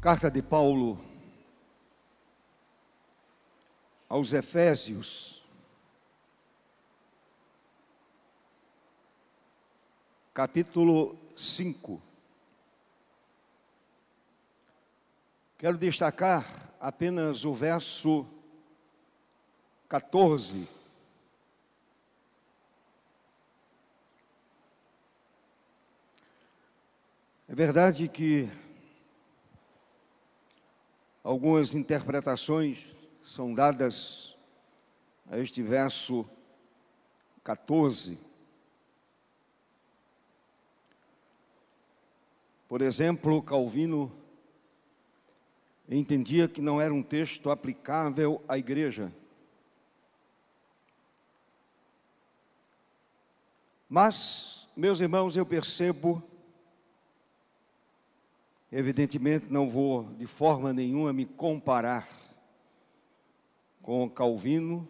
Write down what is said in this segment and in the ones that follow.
Carta de Paulo aos Efésios, capítulo 5. Quero destacar apenas o verso 14. É verdade que algumas interpretações são dadas a este verso 14. Por exemplo, Calvino entendia que não era um texto aplicável à igreja. Mas, meus irmãos, eu percebo, evidentemente não vou de forma nenhuma me comparar com Calvino,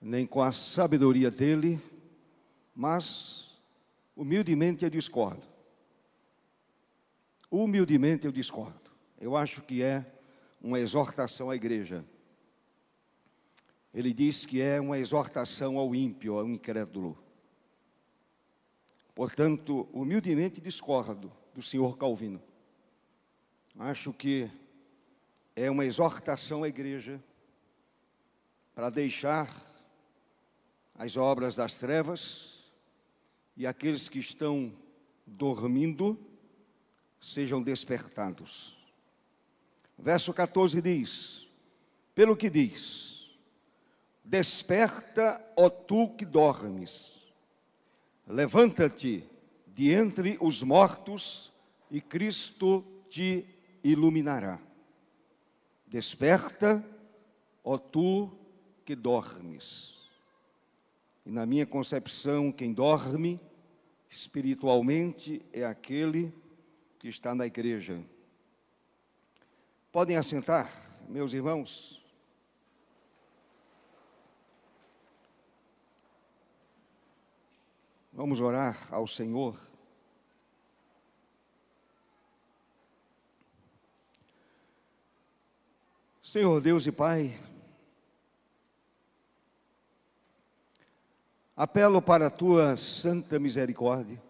nem com a sabedoria dele, mas humildemente eu discordo. Humildemente eu discordo. Eu acho que é uma exortação à igreja. Ele diz que é uma exortação ao ímpio, ao incrédulo. Portanto, humildemente discordo do senhor Calvino. Acho que é uma exortação à igreja para deixar as obras das trevas e aqueles que estão dormindo sejam despertados. Verso 14 diz: Pelo que diz, desperta, ó tu que dormes Levanta-te de entre os mortos e Cristo te iluminará. Desperta, ó tu que dormes. E na minha concepção, quem dorme espiritualmente é aquele que está na igreja. Podem assentar, meus irmãos. Vamos orar ao Senhor. Senhor Deus e Pai, apelo para a tua santa misericórdia.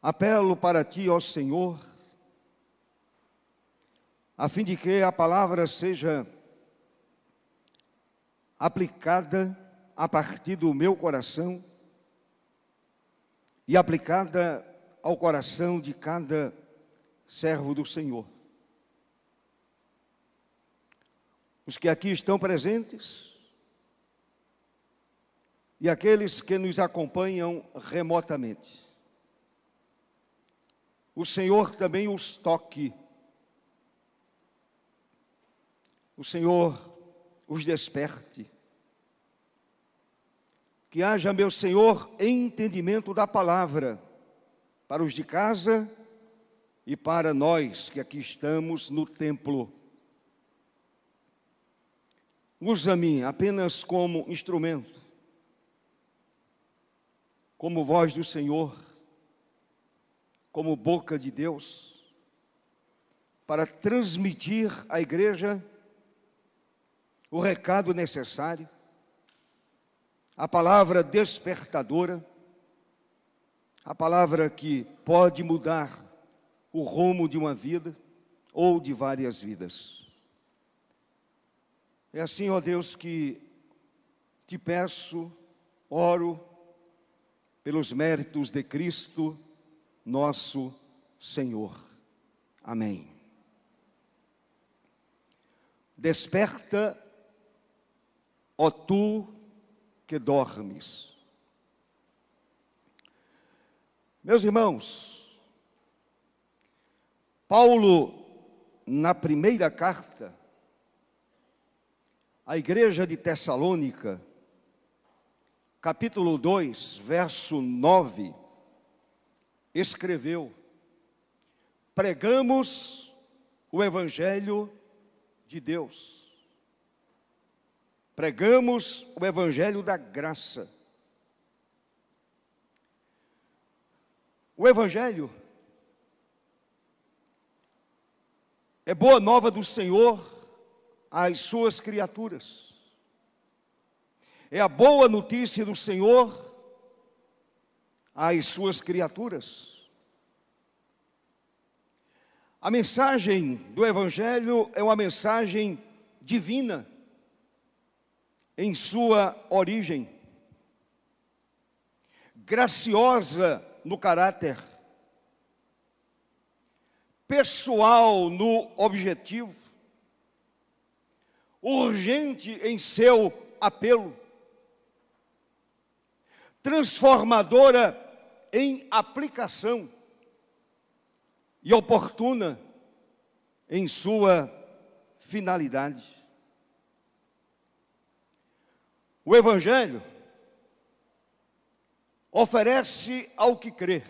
Apelo para ti, ó Senhor, a fim de que a palavra seja aplicada a partir do meu coração e aplicada ao coração de cada servo do Senhor. Os que aqui estão presentes e aqueles que nos acompanham remotamente. O Senhor também os toque. O Senhor os desperte. Que haja, meu Senhor, entendimento da palavra para os de casa e para nós que aqui estamos no templo. Usa-me apenas como instrumento, como voz do Senhor, como boca de Deus, para transmitir à igreja o recado necessário, a palavra despertadora, a palavra que pode mudar o rumo de uma vida ou de várias vidas. É assim, ó Deus, que te peço, oro pelos méritos de Cristo, nosso Senhor. Amém. Desperta ó tu que dormes. Meus irmãos, Paulo, na primeira carta, à igreja de Tessalônica, capítulo 2, verso 9, escreveu: Pregamos o Evangelho de Deus Pregamos o evangelho da graça. O Evangelho é boa nova do Senhor às suas criaturas. É a boa notícia do Senhor às suas criaturas. A mensagem do Evangelho é uma mensagem divina em sua origem, graciosa no caráter, pessoal no objetivo, urgente em seu apelo, transformadora em aplicação. E oportuna em sua finalidade. O Evangelho oferece ao que crer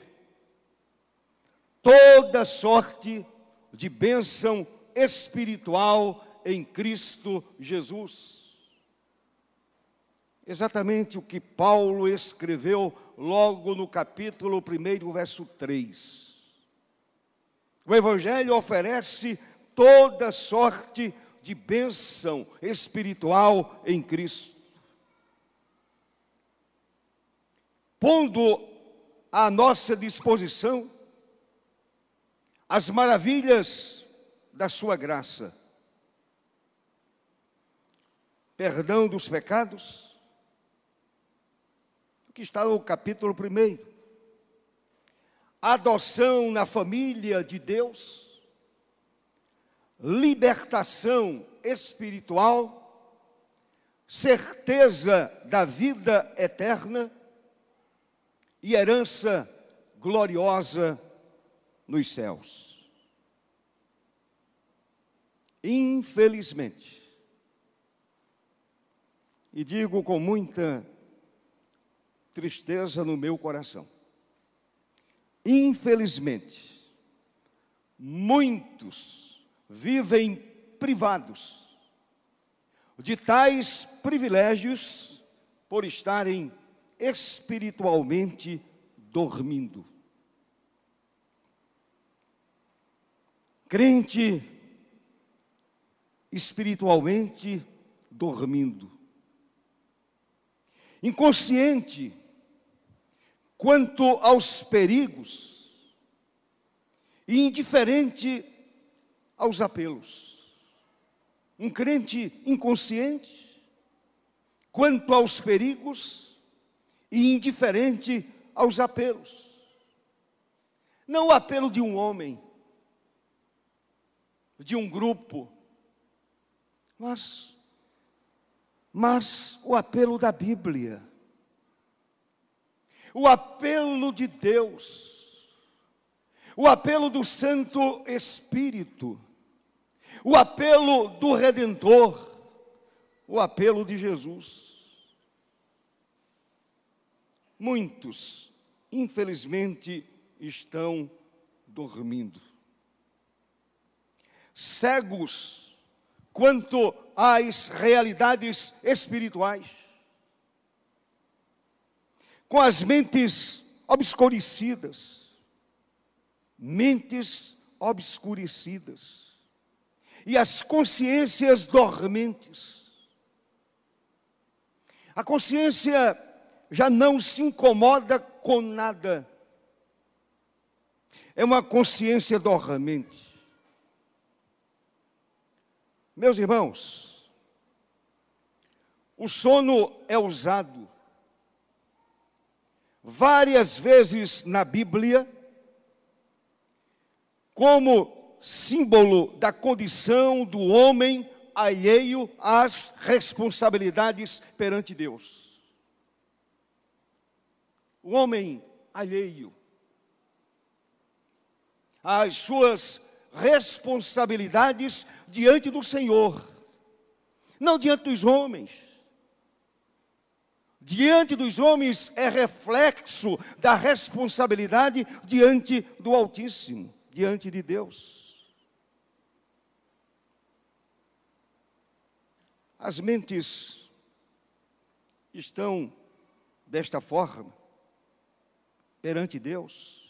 toda sorte de bênção espiritual em Cristo Jesus. Exatamente o que Paulo escreveu logo no capítulo 1, verso 3. O Evangelho oferece toda sorte de bênção espiritual em Cristo. Pondo à nossa disposição as maravilhas da Sua graça, perdão dos pecados, que está no capítulo 1. Adoção na família de Deus, libertação espiritual, certeza da vida eterna e herança gloriosa nos céus. Infelizmente, e digo com muita tristeza no meu coração. Infelizmente, muitos vivem privados de tais privilégios por estarem espiritualmente dormindo. Crente espiritualmente dormindo. Inconsciente quanto aos perigos e indiferente aos apelos. Um crente inconsciente quanto aos perigos e indiferente aos apelos. Não o apelo de um homem, de um grupo, mas mas o apelo da Bíblia o apelo de Deus, o apelo do Santo Espírito, o apelo do Redentor, o apelo de Jesus. Muitos, infelizmente, estão dormindo, cegos quanto às realidades espirituais. Com as mentes obscurecidas, mentes obscurecidas, e as consciências dormentes. A consciência já não se incomoda com nada, é uma consciência dormente. Meus irmãos, o sono é usado várias vezes na Bíblia como símbolo da condição do homem alheio às responsabilidades perante Deus. O homem alheio. Às suas responsabilidades diante do Senhor, não diante dos homens. Diante dos homens é reflexo da responsabilidade diante do Altíssimo, diante de Deus. As mentes estão desta forma perante Deus.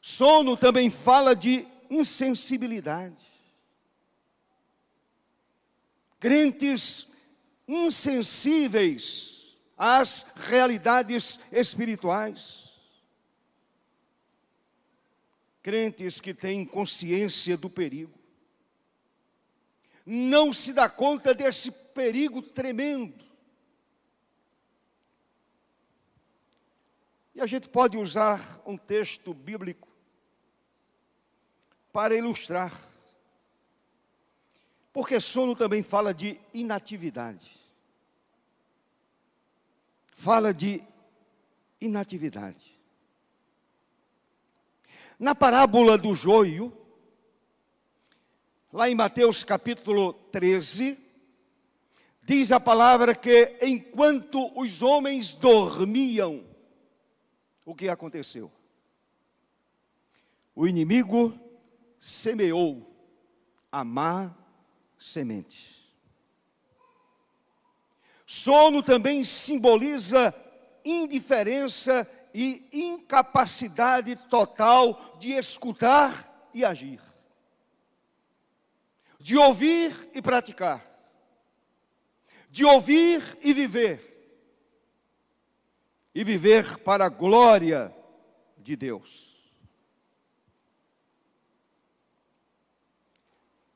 Sono também fala de insensibilidade. Crentes insensíveis às realidades espirituais. Crentes que têm consciência do perigo. Não se dá conta desse perigo tremendo. E a gente pode usar um texto bíblico para ilustrar. Porque sono também fala de inatividade. Fala de inatividade. Na parábola do joio, lá em Mateus capítulo 13, diz a palavra que enquanto os homens dormiam, o que aconteceu? O inimigo semeou a má semente. Sono também simboliza indiferença e incapacidade total de escutar e agir, de ouvir e praticar, de ouvir e viver, e viver para a glória de Deus.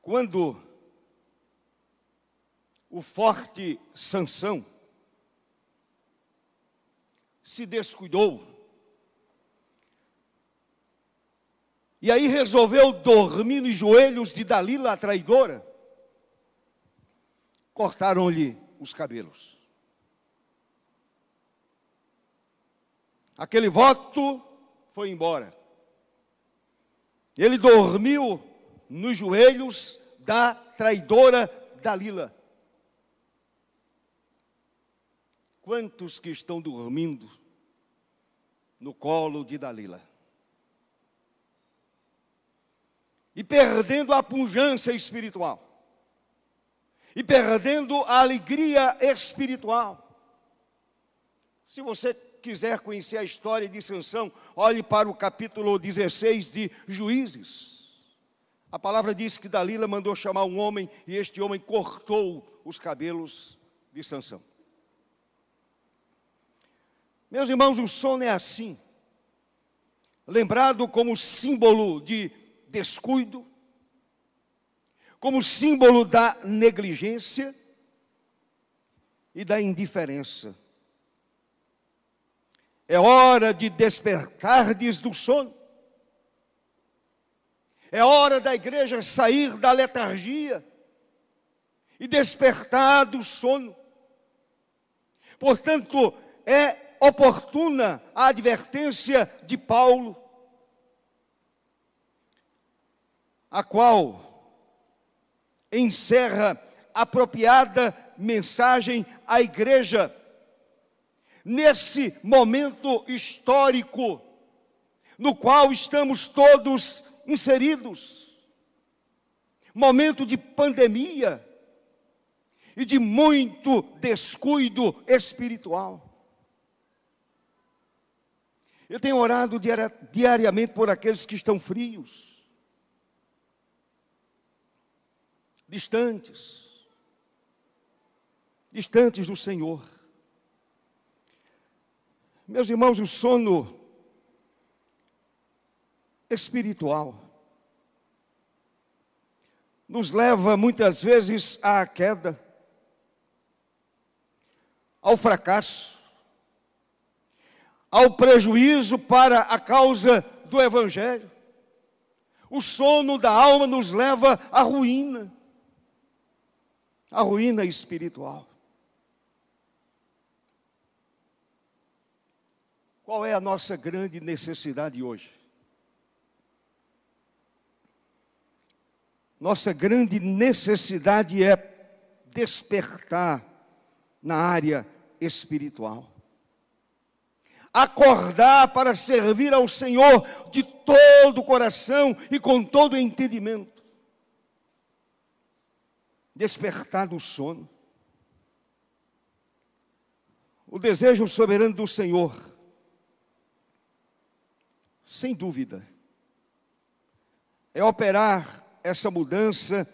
Quando o forte Sansão se descuidou e aí resolveu dormir nos joelhos de Dalila, a traidora, cortaram-lhe os cabelos. Aquele voto foi embora. Ele dormiu nos joelhos da traidora Dalila. Quantos que estão dormindo no colo de Dalila? E perdendo a pujança espiritual. E perdendo a alegria espiritual. Se você quiser conhecer a história de Sansão, olhe para o capítulo 16 de Juízes. A palavra diz que Dalila mandou chamar um homem e este homem cortou os cabelos de Sansão. Meus irmãos, o sono é assim. Lembrado como símbolo de descuido, como símbolo da negligência e da indiferença. É hora de despertardes do sono é hora da igreja sair da letargia e despertar do sono. Portanto, é oportuna a advertência de Paulo, a qual encerra apropriada mensagem à igreja nesse momento histórico no qual estamos todos inseridos. Momento de pandemia e de muito descuido espiritual. Eu tenho orado diariamente por aqueles que estão frios, distantes, distantes do Senhor. Meus irmãos, o sono espiritual nos leva muitas vezes à queda, ao fracasso, ao prejuízo para a causa do Evangelho. O sono da alma nos leva à ruína, à ruína espiritual. Qual é a nossa grande necessidade hoje? Nossa grande necessidade é despertar na área espiritual. Acordar para servir ao Senhor de todo o coração e com todo o entendimento. Despertar do sono. O desejo soberano do Senhor, sem dúvida, é operar essa mudança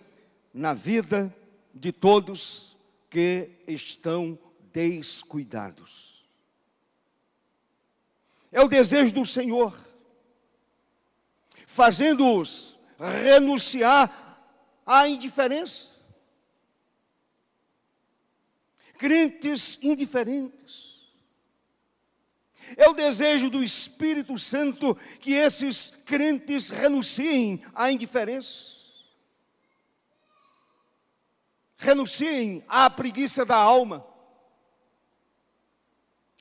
na vida de todos que estão descuidados. É o desejo do Senhor, fazendo-os renunciar à indiferença. Crentes indiferentes. É o desejo do Espírito Santo que esses crentes renunciem à indiferença. Renunciem à preguiça da alma,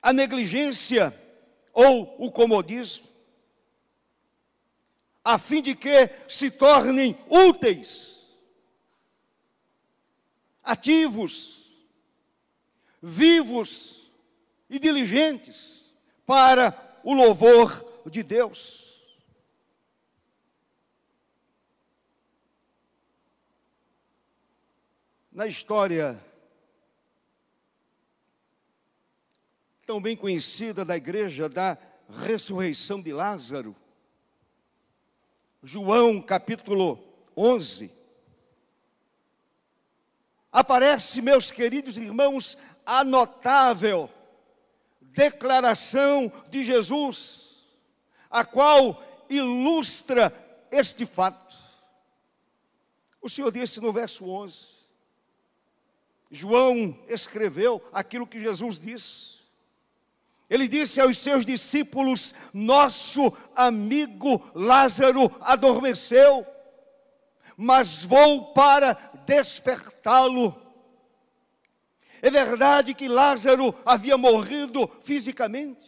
à negligência ou o comodismo, a fim de que se tornem úteis, ativos, vivos e diligentes para o louvor de Deus. Na história tão bem conhecida da igreja da ressurreição de Lázaro, João capítulo 11, aparece, meus queridos irmãos, a notável declaração de Jesus, a qual ilustra este fato. O Senhor disse no verso 11: João escreveu aquilo que Jesus disse. Ele disse aos seus discípulos: Nosso amigo Lázaro adormeceu, mas vou para despertá-lo. É verdade que Lázaro havia morrido fisicamente,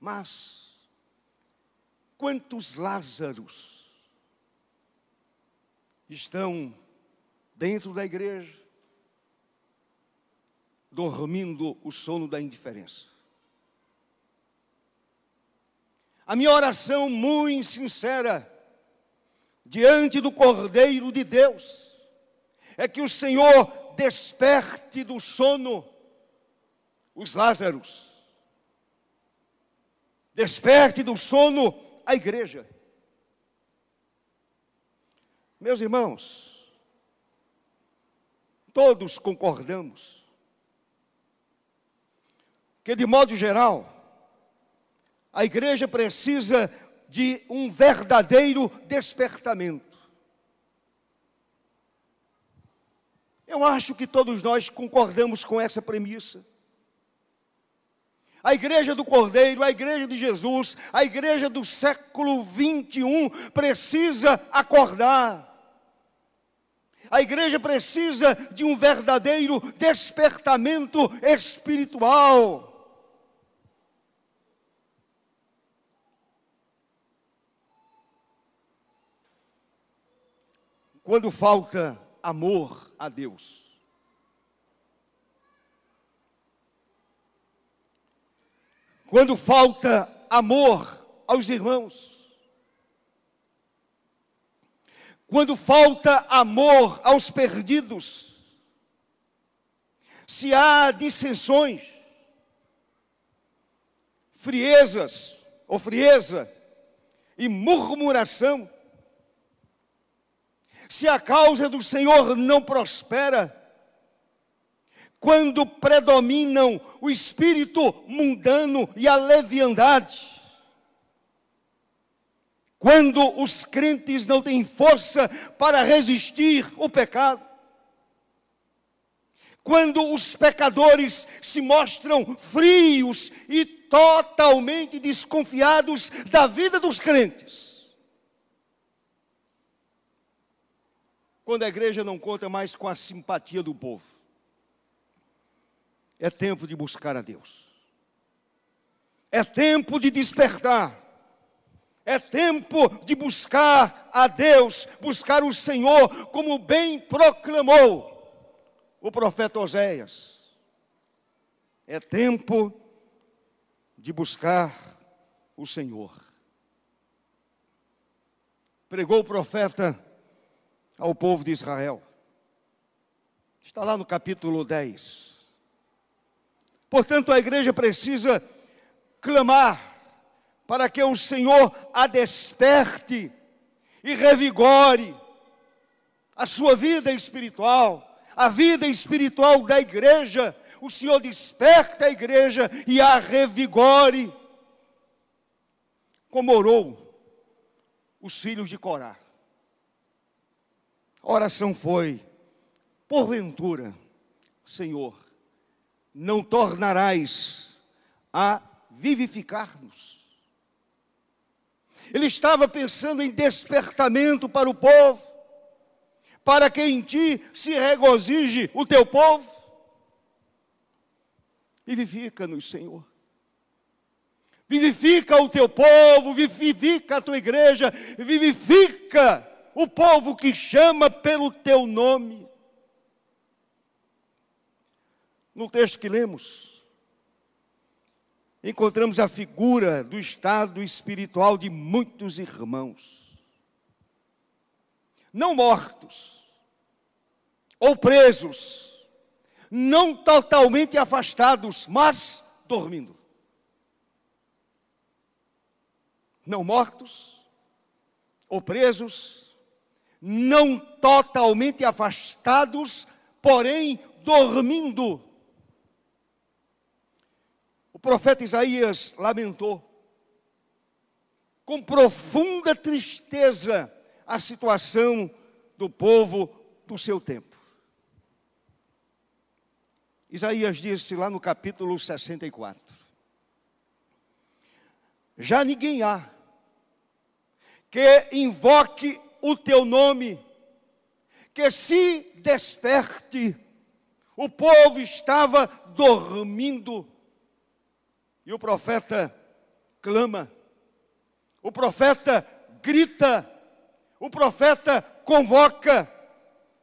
mas quantos Lázaros estão dentro da igreja? dormindo o sono da indiferença. A minha oração muito sincera, diante do Cordeiro de Deus, é que o Senhor desperte do sono os Lázaros, desperte do sono a igreja. Meus irmãos, todos concordamos que, de modo geral, a igreja precisa de um verdadeiro despertamento. Eu acho que todos nós concordamos com essa premissa. A igreja do Cordeiro, a igreja de Jesus, a igreja do século 21 precisa acordar. A igreja precisa de um verdadeiro despertamento espiritual. quando falta amor a Deus. Quando falta amor aos irmãos. Quando falta amor aos perdidos. Se há dissensões, friezas ou frieza e murmuração, se a causa do Senhor não prospera, quando predominam o espírito mundano e a leviandade, quando os crentes não têm força para resistir o pecado, quando os pecadores se mostram frios e totalmente desconfiados da vida dos crentes, quando a igreja não conta mais com a simpatia do povo. É tempo de buscar a Deus. É tempo de despertar. É tempo de buscar a Deus, buscar o Senhor, como bem proclamou o profeta Oséias. É tempo de buscar o Senhor. Pregou o profeta ao povo de Israel. Está lá no capítulo 10. Portanto, a igreja precisa clamar para que o Senhor a desperte e revigore a sua vida espiritual, a vida espiritual da igreja. O Senhor desperta a igreja e a revigore, como orou os filhos de Corá. Oração foi: porventura, Senhor, não tornarás a vivificar-nos. Ele estava pensando em despertamento para o povo, para que em ti se regozije o teu povo. Vivifica-nos, Senhor. Vivifica o teu povo, vivifica a tua igreja, vivifica o povo que chama pelo teu nome. No texto que lemos, encontramos a figura do estado espiritual de muitos irmãos, não mortos ou presos, não totalmente afastados, mas dormindo. Não mortos ou presos, não totalmente afastados, porém dormindo. O profeta Isaías lamentou com profunda tristeza a situação do povo do seu tempo. Isaías disse lá no capítulo 64: Já ninguém há que invoque o teu nome, que se desperte. O povo estava dormindo. E o profeta clama, o profeta grita, o profeta convoca.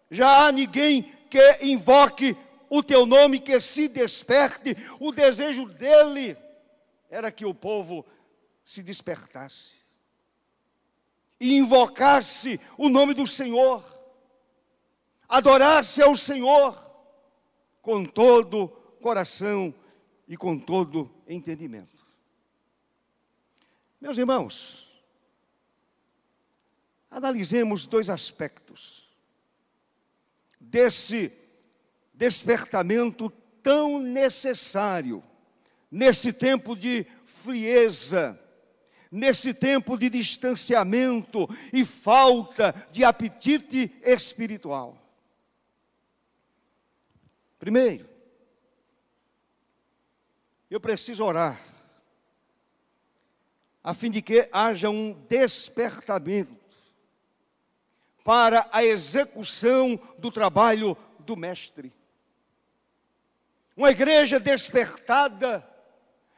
Já há ninguém que invoque o teu nome, que se desperte. O desejo dele era que o povo se despertasse e invocasse o nome do Senhor, adorasse ao Senhor com todo coração e com todo entendimento. Meus irmãos, analisemos dois aspectos desse despertamento tão necessário nesse tempo de frieza nesse tempo de distanciamento e falta de apetite espiritual. Primeiro, eu preciso orar, a fim de que haja um despertamento para a execução do trabalho do Mestre. Uma igreja despertada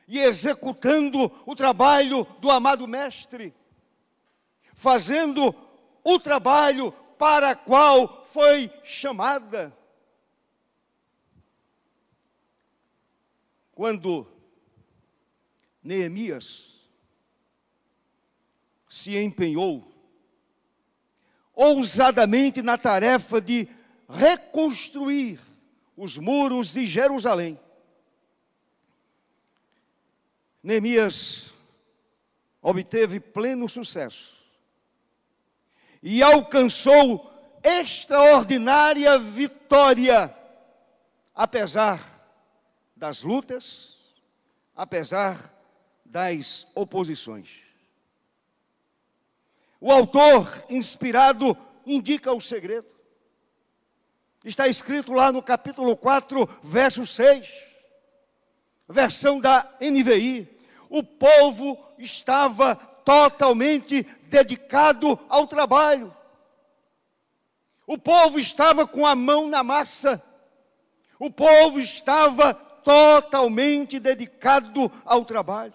e executando o trabalho do amado Mestre, fazendo o trabalho para qual foi chamada. Quando Neemias se empenhou ousadamente na tarefa de reconstruir os muros de Jerusalém, Neemias obteve pleno sucesso e alcançou extraordinária vitória, apesar das lutas, apesar das oposições. O autor inspirado indica o segredo. Está escrito lá no capítulo 4, verso 6, versão da NVI o povo estava totalmente dedicado ao trabalho. O povo estava com a mão na massa. O povo estava totalmente dedicado ao trabalho.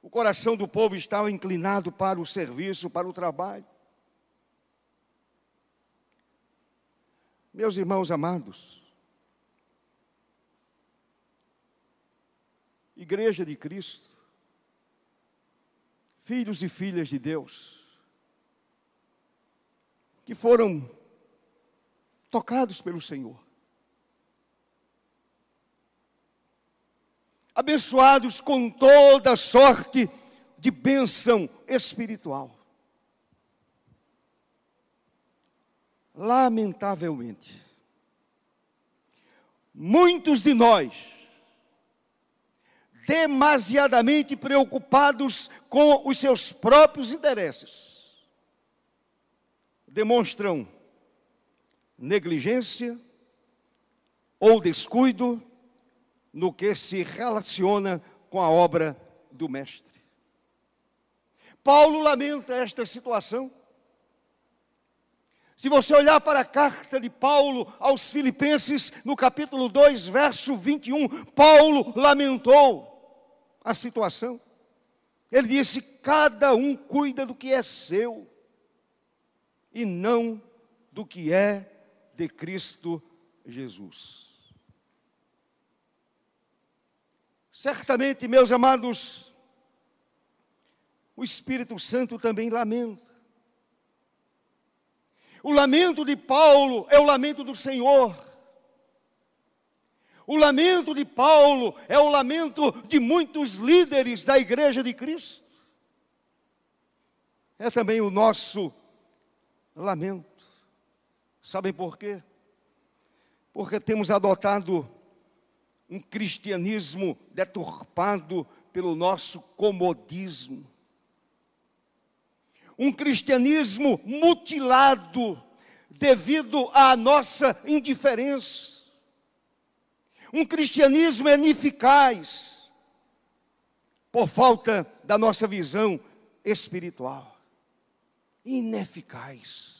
O coração do povo estava inclinado para o serviço, para o trabalho. Meus irmãos amados, Igreja de Cristo, filhos e filhas de Deus, que foram tocados pelo Senhor. abençoados com toda sorte de bênção espiritual. Lamentavelmente, muitos de nós, demasiadamente preocupados com os seus próprios interesses, demonstram negligência ou descuido no que se relaciona com a obra do Mestre. Paulo lamenta esta situação. Se você olhar para a carta de Paulo aos Filipenses, no capítulo 2, verso 21, Paulo lamentou a situação. Ele disse: Cada um cuida do que é seu, e não do que é de Cristo Jesus. Certamente, meus amados, o Espírito Santo também lamenta. O lamento de Paulo é o lamento do Senhor. O lamento de Paulo é o lamento de muitos líderes da Igreja de Cristo. É também o nosso lamento. Sabem por quê? Porque temos adotado um cristianismo deturpado pelo nosso comodismo um cristianismo mutilado devido à nossa indiferença, um cristianismo ineficaz por falta da nossa visão espiritual, ineficaz.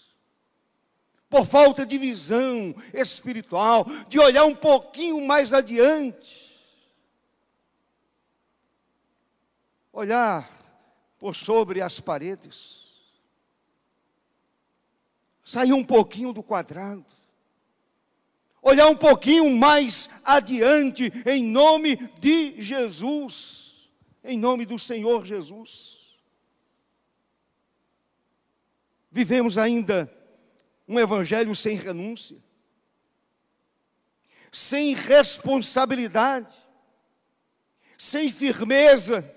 Por falta de visão espiritual, de olhar um pouquinho mais adiante. Olhar por sobre as paredes sair um pouquinho do quadrado, olhar um pouquinho mais adiante, em nome de Jesus, em nome do Senhor Jesus. Vivemos ainda um evangelho sem renúncia, sem responsabilidade, sem firmeza,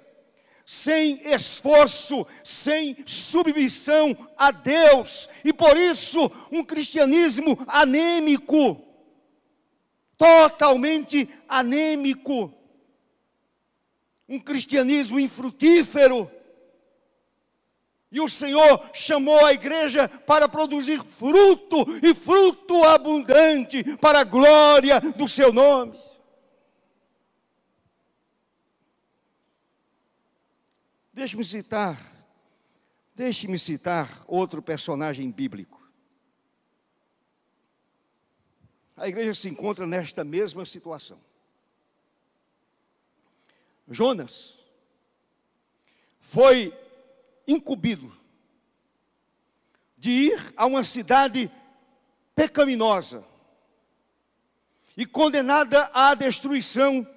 sem esforço, sem submissão a Deus, e por isso um cristianismo anêmico, totalmente anêmico, um cristianismo infrutífero. E o Senhor chamou a igreja para produzir fruto, e fruto abundante, para a glória do seu nome. Deixe-me citar, deixe-me citar outro personagem bíblico. A igreja se encontra nesta mesma situação. Jonas foi incumbido de ir a uma cidade pecaminosa e condenada à destruição,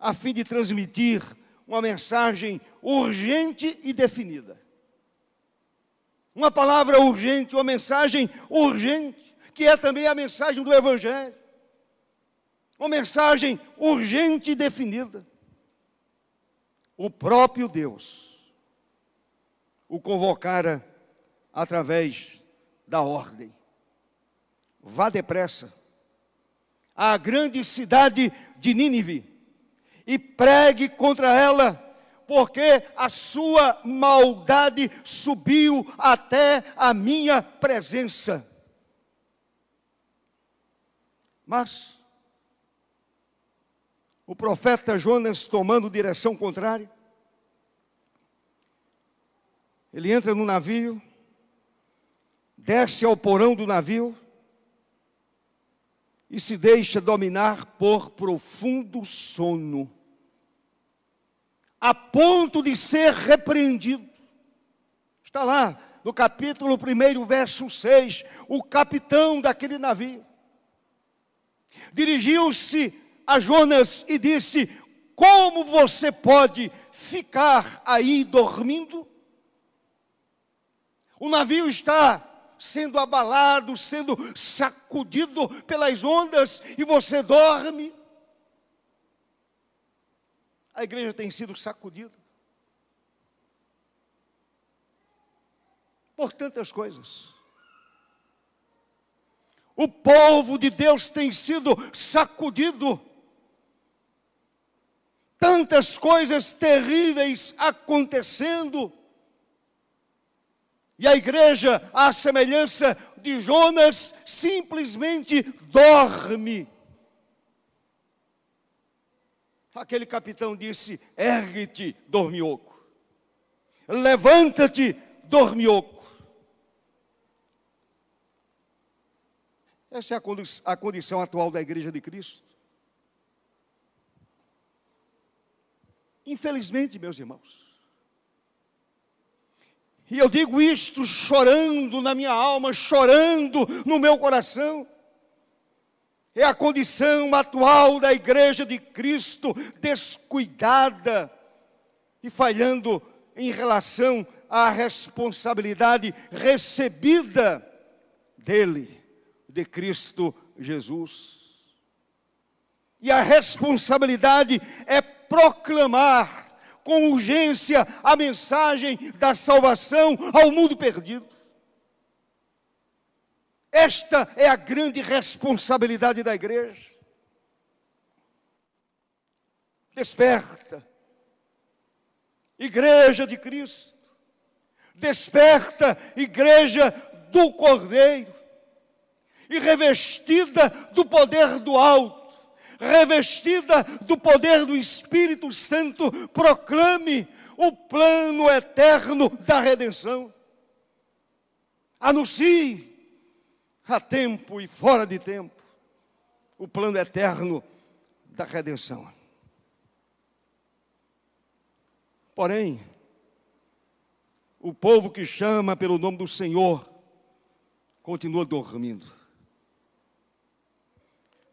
a fim de transmitir uma mensagem urgente e definida. Uma palavra urgente, uma mensagem urgente, que é também a mensagem do Evangelho. Uma mensagem urgente e definida. O próprio Deus o convocara através da ordem. Vá depressa à grande cidade de Nínive e pregue contra ela, porque a sua maldade subiu até a minha presença. Mas o profeta Jonas, tomando direção contrária, ele entra no navio, desce ao porão do navio e se deixa dominar por profundo sono, a ponto de ser repreendido. Está lá no capítulo 1, verso 6, o capitão daquele navio dirigiu-se a Jonas e disse: Como você pode ficar aí dormindo? O navio está sendo abalado, sendo sacudido pelas ondas, e você dorme. a igreja tem sido sacudida por tantas coisas. O povo de Deus tem sido sacudido. Tantas coisas terríveis acontecendo. E a igreja, à semelhança de Jonas, simplesmente dorme. Aquele capitão disse: Ergue-te, dormioco. Levanta-te, dormioco. Essa é a, condi a condição atual da igreja de Cristo. Infelizmente, meus irmãos. E eu digo isto chorando na minha alma, chorando no meu coração. É a condição atual da igreja de Cristo, descuidada e falhando em relação à responsabilidade recebida dele de Cristo Jesus. E a responsabilidade é proclamar com urgência a mensagem da salvação ao mundo perdido. Esta é a grande responsabilidade da igreja. Desperta, Igreja de Cristo, desperta, Igreja do Cordeiro e revestida do poder do alto, revestida do poder do Espírito Santo, proclame o plano eterno da redenção. Anuncie a tempo e fora de tempo o plano eterno da redenção. Porém, o povo que chama pelo nome do Senhor continua dormindo.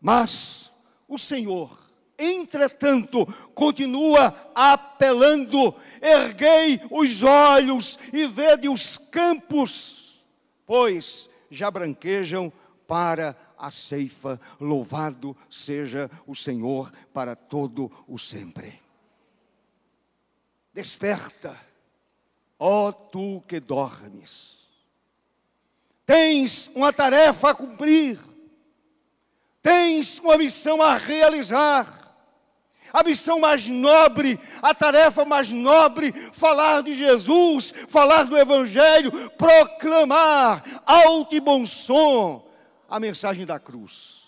Mas o Senhor, entretanto, continua apelando: erguei os olhos e vede os campos, pois já branquejam para a ceifa. Louvado seja o Senhor para todo o sempre. Desperta, ó tu que dormes. Tens uma tarefa a cumprir tens uma missão a realizar. A missão mais nobre, a tarefa mais nobre, falar de Jesus, falar do Evangelho, proclamar alto e bom som a mensagem da cruz,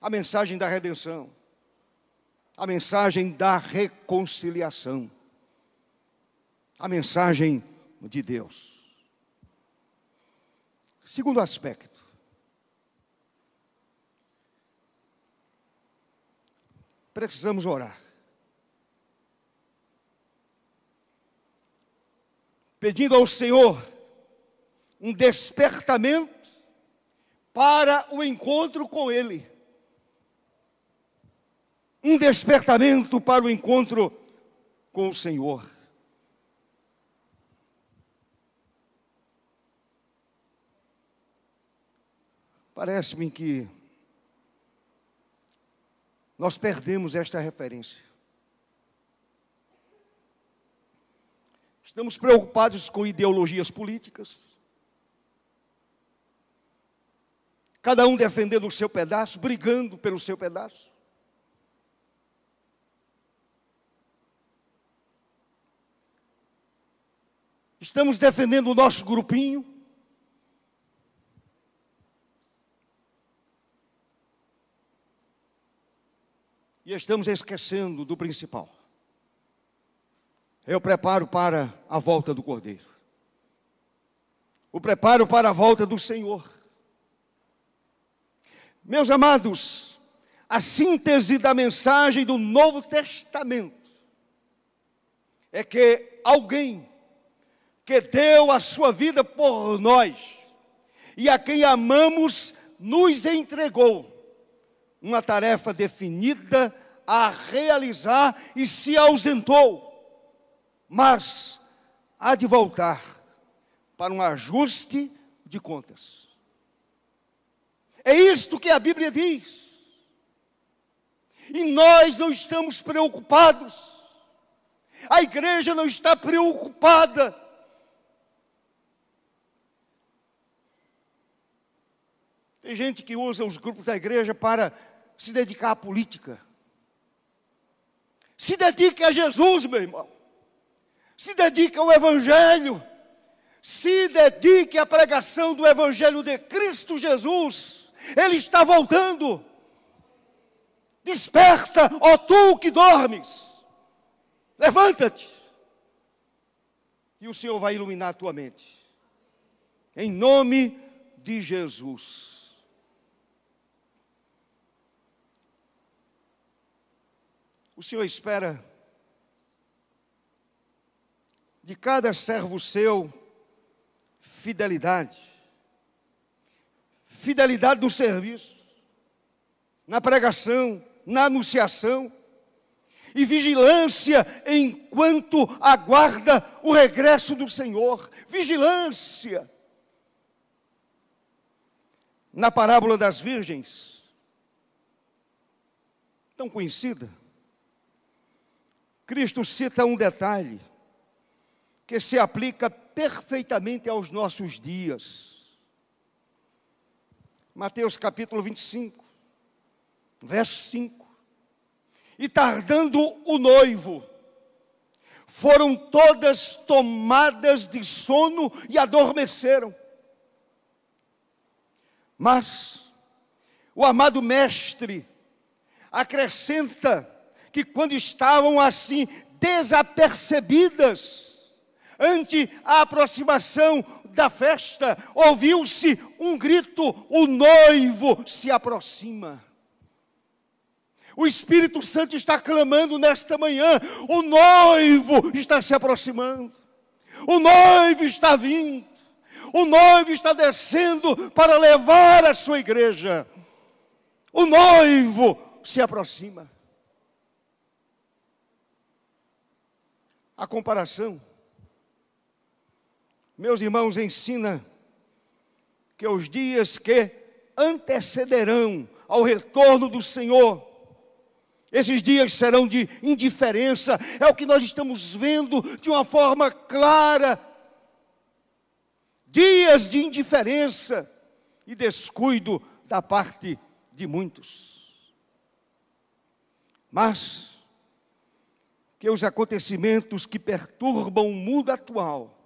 a mensagem da redenção, a mensagem da reconciliação, a mensagem de Deus. Segundo aspecto, precisamos orar. Pedindo ao Senhor um despertamento para o encontro com Ele. Um despertamento para o encontro com o Senhor. Parece-me que nós perdemos esta referência. Estamos preocupados com ideologias políticas. Cada um defendendo o seu pedaço, brigando pelo seu pedaço. Estamos defendendo o nosso grupinho. E estamos esquecendo do principal. Eu preparo para a volta do Cordeiro. O preparo para a volta do Senhor. Meus amados, a síntese da mensagem do Novo Testamento é que alguém que deu a sua vida por nós e a quem amamos nos entregou uma tarefa definida a realizar e se ausentou, mas há de voltar para um ajuste de contas. É isto que a Bíblia diz. E nós não estamos preocupados. A igreja não está preocupada. Tem gente que usa os grupos da igreja para se dedicar à política. Se dedique a Jesus, meu irmão. Se dedique ao Evangelho. Se dedique à pregação do Evangelho de Cristo Jesus. Ele está voltando. Desperta, ó tu que dormes. Levanta-te. E o Senhor vai iluminar a tua mente. Em nome de Jesus. O Senhor espera de cada servo seu fidelidade. Fidelidade no serviço, na pregação, na anunciação, e vigilância enquanto aguarda o regresso do Senhor. Vigilância. Na parábola das virgens, tão conhecida, Cristo cita um detalhe que se aplica perfeitamente aos nossos dias. Mateus capítulo 25, verso 5. E tardando o noivo, foram todas tomadas de sono e adormeceram. Mas o amado Mestre acrescenta que quando estavam assim desapercebidas, ante a aproximação da festa, ouviu-se um grito: o noivo se aproxima. O Espírito Santo está clamando nesta manhã: o noivo está se aproximando, o noivo está vindo, o noivo está descendo para levar a sua igreja. O noivo se aproxima. A comparação, meus irmãos, ensina que os dias que antecederão ao retorno do Senhor, esses dias serão de indiferença, é o que nós estamos vendo de uma forma clara. Dias de indiferença e descuido da parte de muitos. Mas, que os acontecimentos que perturbam o mundo atual,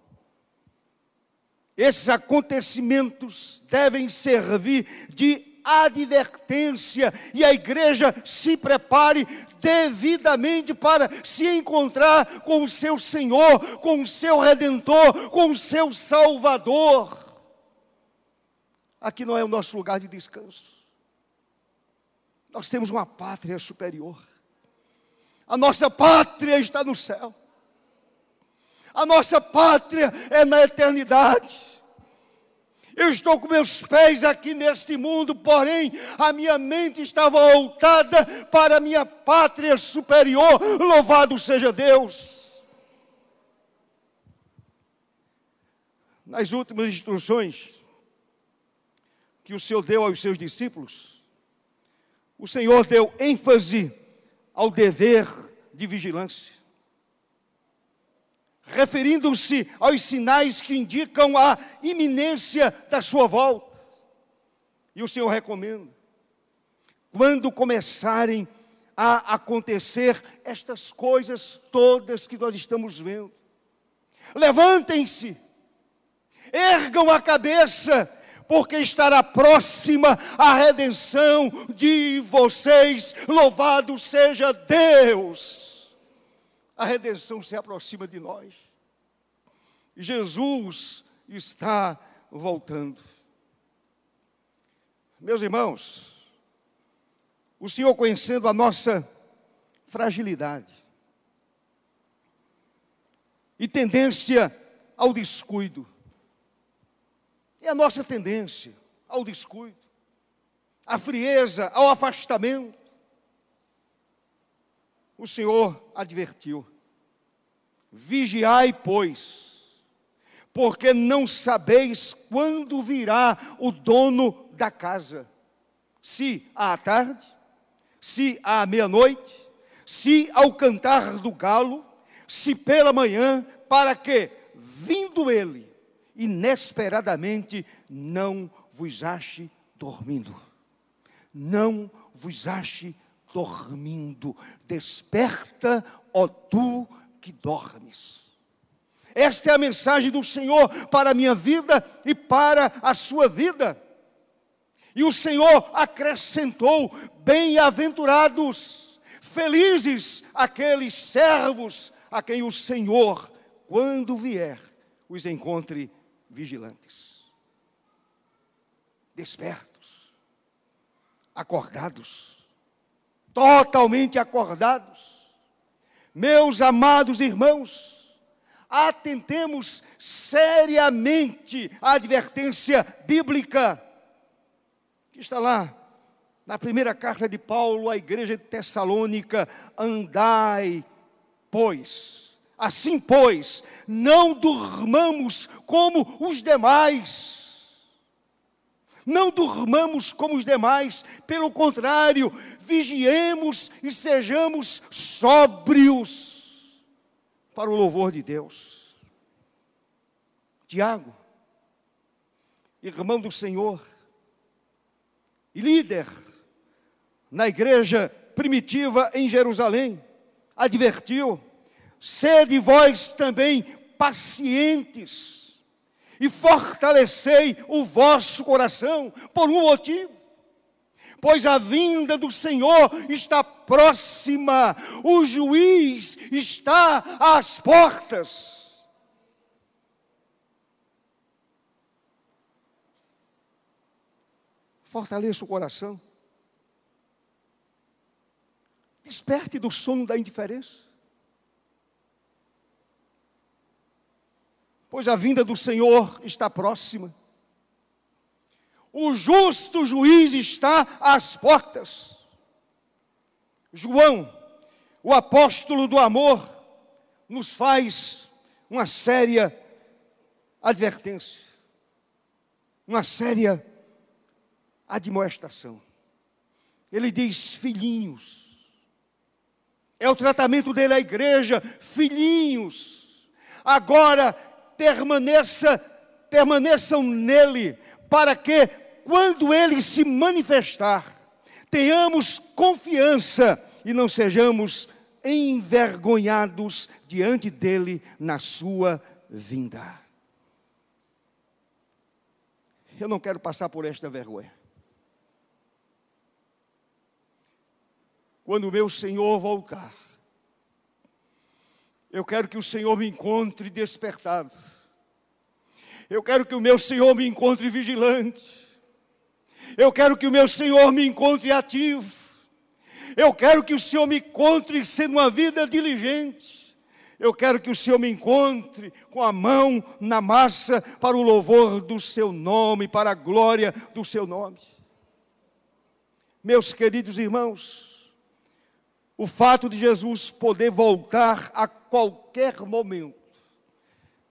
esses acontecimentos devem servir de advertência e a igreja se prepare devidamente para se encontrar com o seu Senhor, com o seu Redentor, com o seu Salvador. Aqui não é o nosso lugar de descanso. Nós temos uma pátria superior. A nossa pátria está no céu. A nossa pátria é na eternidade. Eu estou com meus pés aqui neste mundo, porém a minha mente está voltada para a minha pátria superior. Louvado seja Deus. Nas últimas instruções que o Senhor deu aos seus discípulos, o Senhor deu ênfase ao dever de vigilância, referindo-se aos sinais que indicam a iminência da sua volta. E o Senhor recomenda, quando começarem a acontecer estas coisas todas que nós estamos vendo, levantem-se, ergam a cabeça, porque estará próxima a redenção de vocês. Louvado seja Deus! A redenção se aproxima de nós. Jesus está voltando. Meus irmãos, o Senhor conhecendo a nossa fragilidade e tendência ao descuido, é a nossa tendência ao descuido, à frieza, ao afastamento. O Senhor advertiu: vigiai, pois, porque não sabeis quando virá o dono da casa, se à tarde, se à meia-noite, se ao cantar do galo, se pela manhã, para que, vindo ele, inesperadamente, não vos ache dormindo. Não vos ache dormindo. Desperta, ó tu que dormes. Esta é a mensagem do Senhor para a minha vida e para a sua vida. E o Senhor acrescentou: bem-aventurados, felizes aqueles servos a quem o Senhor, quando vier, os encontre vigilantes, despertos, acordados, totalmente acordados. Meus amados irmãos, atentemos seriamente à advertência bíblica que está lá na primeira carta de Paulo à igreja de Tessalônica: andai, pois, assim pois, não durmamos como os demais. Não durmamos como os demais, pelo contrário, vigiemos e sejamos sóbrios para o louvor de Deus. Tiago, irmão do Senhor, e líder na igreja primitiva em Jerusalém, advertiu: sede vós também pacientes e fortalecei o vosso coração por um motivo. Pois a vinda do Senhor está próxima, o juiz está às portas. Fortaleça o coração. Desperte do sono da indiferença. Pois a vinda do Senhor está próxima. O justo juiz está às portas. João, o apóstolo do amor, nos faz uma séria advertência, uma séria admoestação. Ele diz: filhinhos. É o tratamento dele à igreja, filhinhos. Agora permaneça, permaneçam nele, para que quando ele se manifestar, tenhamos confiança e não sejamos envergonhados diante dele na sua vinda. Eu não quero passar por esta vergonha. quando o meu Senhor voltar, eu quero que o Senhor me encontre despertado. Eu quero que o meu Senhor me encontre vigilante. Eu quero que o meu Senhor me encontre ativo. Eu quero que o Senhor me encontre sendo uma vida diligente. Eu quero que o Senhor me encontre com a mão na massa para o louvor do seu nome, para a glória do seu nome. Meus queridos irmãos, o fato de Jesus poder voltar a qualquer momento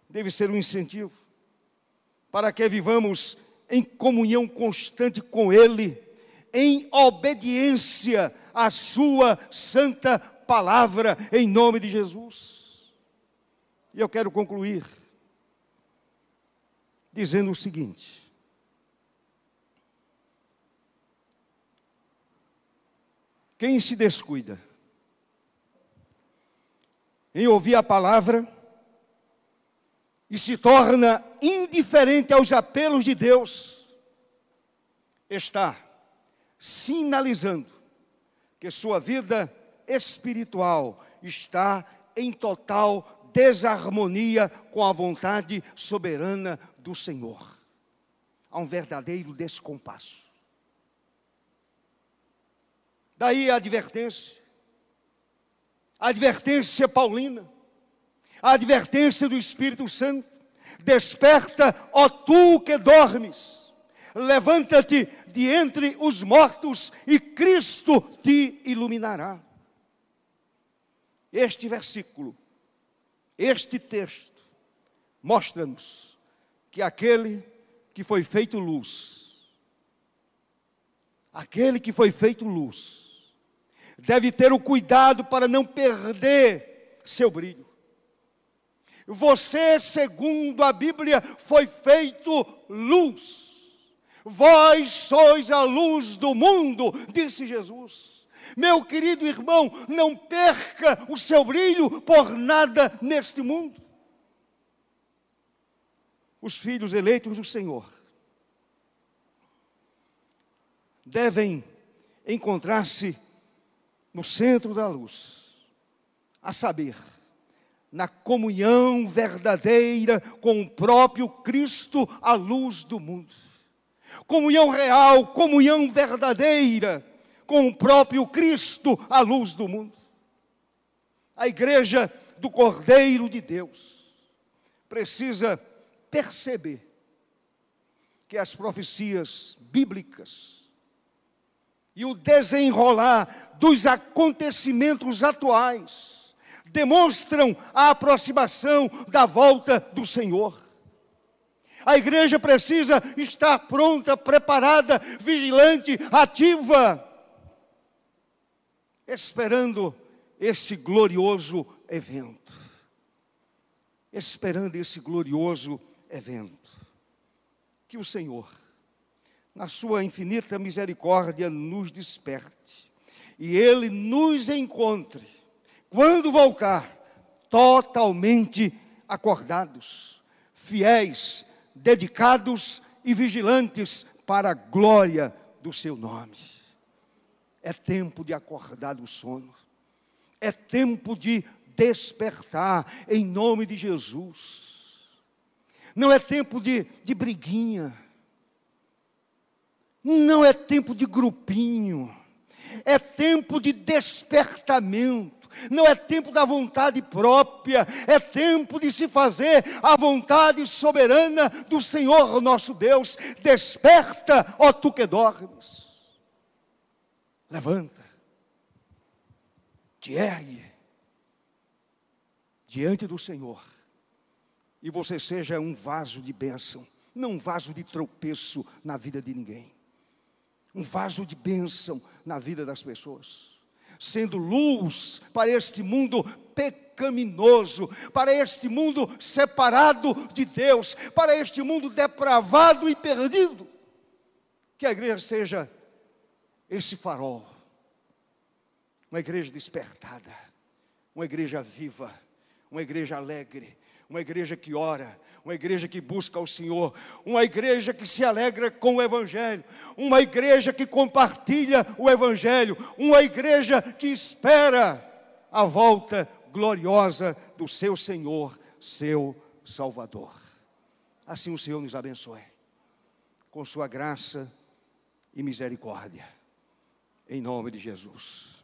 deve ser um incentivo para que vivamos em comunhão constante com Ele, em obediência à Sua santa palavra, em nome de Jesus. E eu quero concluir dizendo o seguinte: quem se descuida, em ouvir a palavra e se torna indiferente aos apelos de Deus, está sinalizando que sua vida espiritual está em total desarmonia com a vontade soberana do Senhor. Há um verdadeiro descompasso. Daí a advertência a advertência paulina, a advertência do Espírito Santo: desperta, ó tu que dormes, levanta-te de entre os mortos e Cristo te iluminará. Este versículo, este texto, mostra-nos que aquele que foi feito luz, aquele que foi feito luz, deve ter o cuidado para não perder seu brilho. Você, segundo a Bíblia, foi feito luz. Vós sois a luz do mundo, disse Jesus. Meu querido irmão, não perca o seu brilho por nada neste mundo. Os filhos eleitos do Senhor devem encontrar-se no centro da luz, a saber, na comunhão verdadeira com o próprio Cristo, a luz do mundo. Comunhão real, comunhão verdadeira com o próprio Cristo, a luz do mundo. A igreja do Cordeiro de Deus precisa perceber que as profecias bíblicas e o desenrolar dos acontecimentos atuais demonstram a aproximação da volta do Senhor. A igreja precisa estar pronta, preparada, vigilante, ativa, esperando esse glorioso evento. Esperando esse glorioso evento. Que o Senhor, na sua infinita misericórdia, nos desperte e Ele nos encontre quando voltar, totalmente acordados, fiéis, dedicados e vigilantes para a glória do seu nome. É tempo de acordar do sono, é tempo de despertar em nome de Jesus. Não é tempo de, de briguinha, não é tempo de grupinho, é tempo de despertamento não é tempo da vontade própria, é tempo de se fazer a vontade soberana do Senhor nosso Deus. Desperta, ó tu que dormes. Levanta, te ergue diante do Senhor, e você seja um vaso de bênção, não um vaso de tropeço na vida de ninguém, um vaso de bênção na vida das pessoas sendo luz para este mundo pecaminoso, para este mundo separado de Deus, para este mundo depravado e perdido. Que a igreja seja esse farol, uma igreja despertada, uma igreja viva, uma igreja alegre, uma igreja que ora, uma igreja que busca o Senhor, uma igreja que se alegra com o Evangelho, uma igreja que compartilha o Evangelho, uma igreja que espera a volta gloriosa do seu Senhor, seu Salvador. Assim o Senhor nos abençoe, com Sua graça e misericórdia, em nome de Jesus.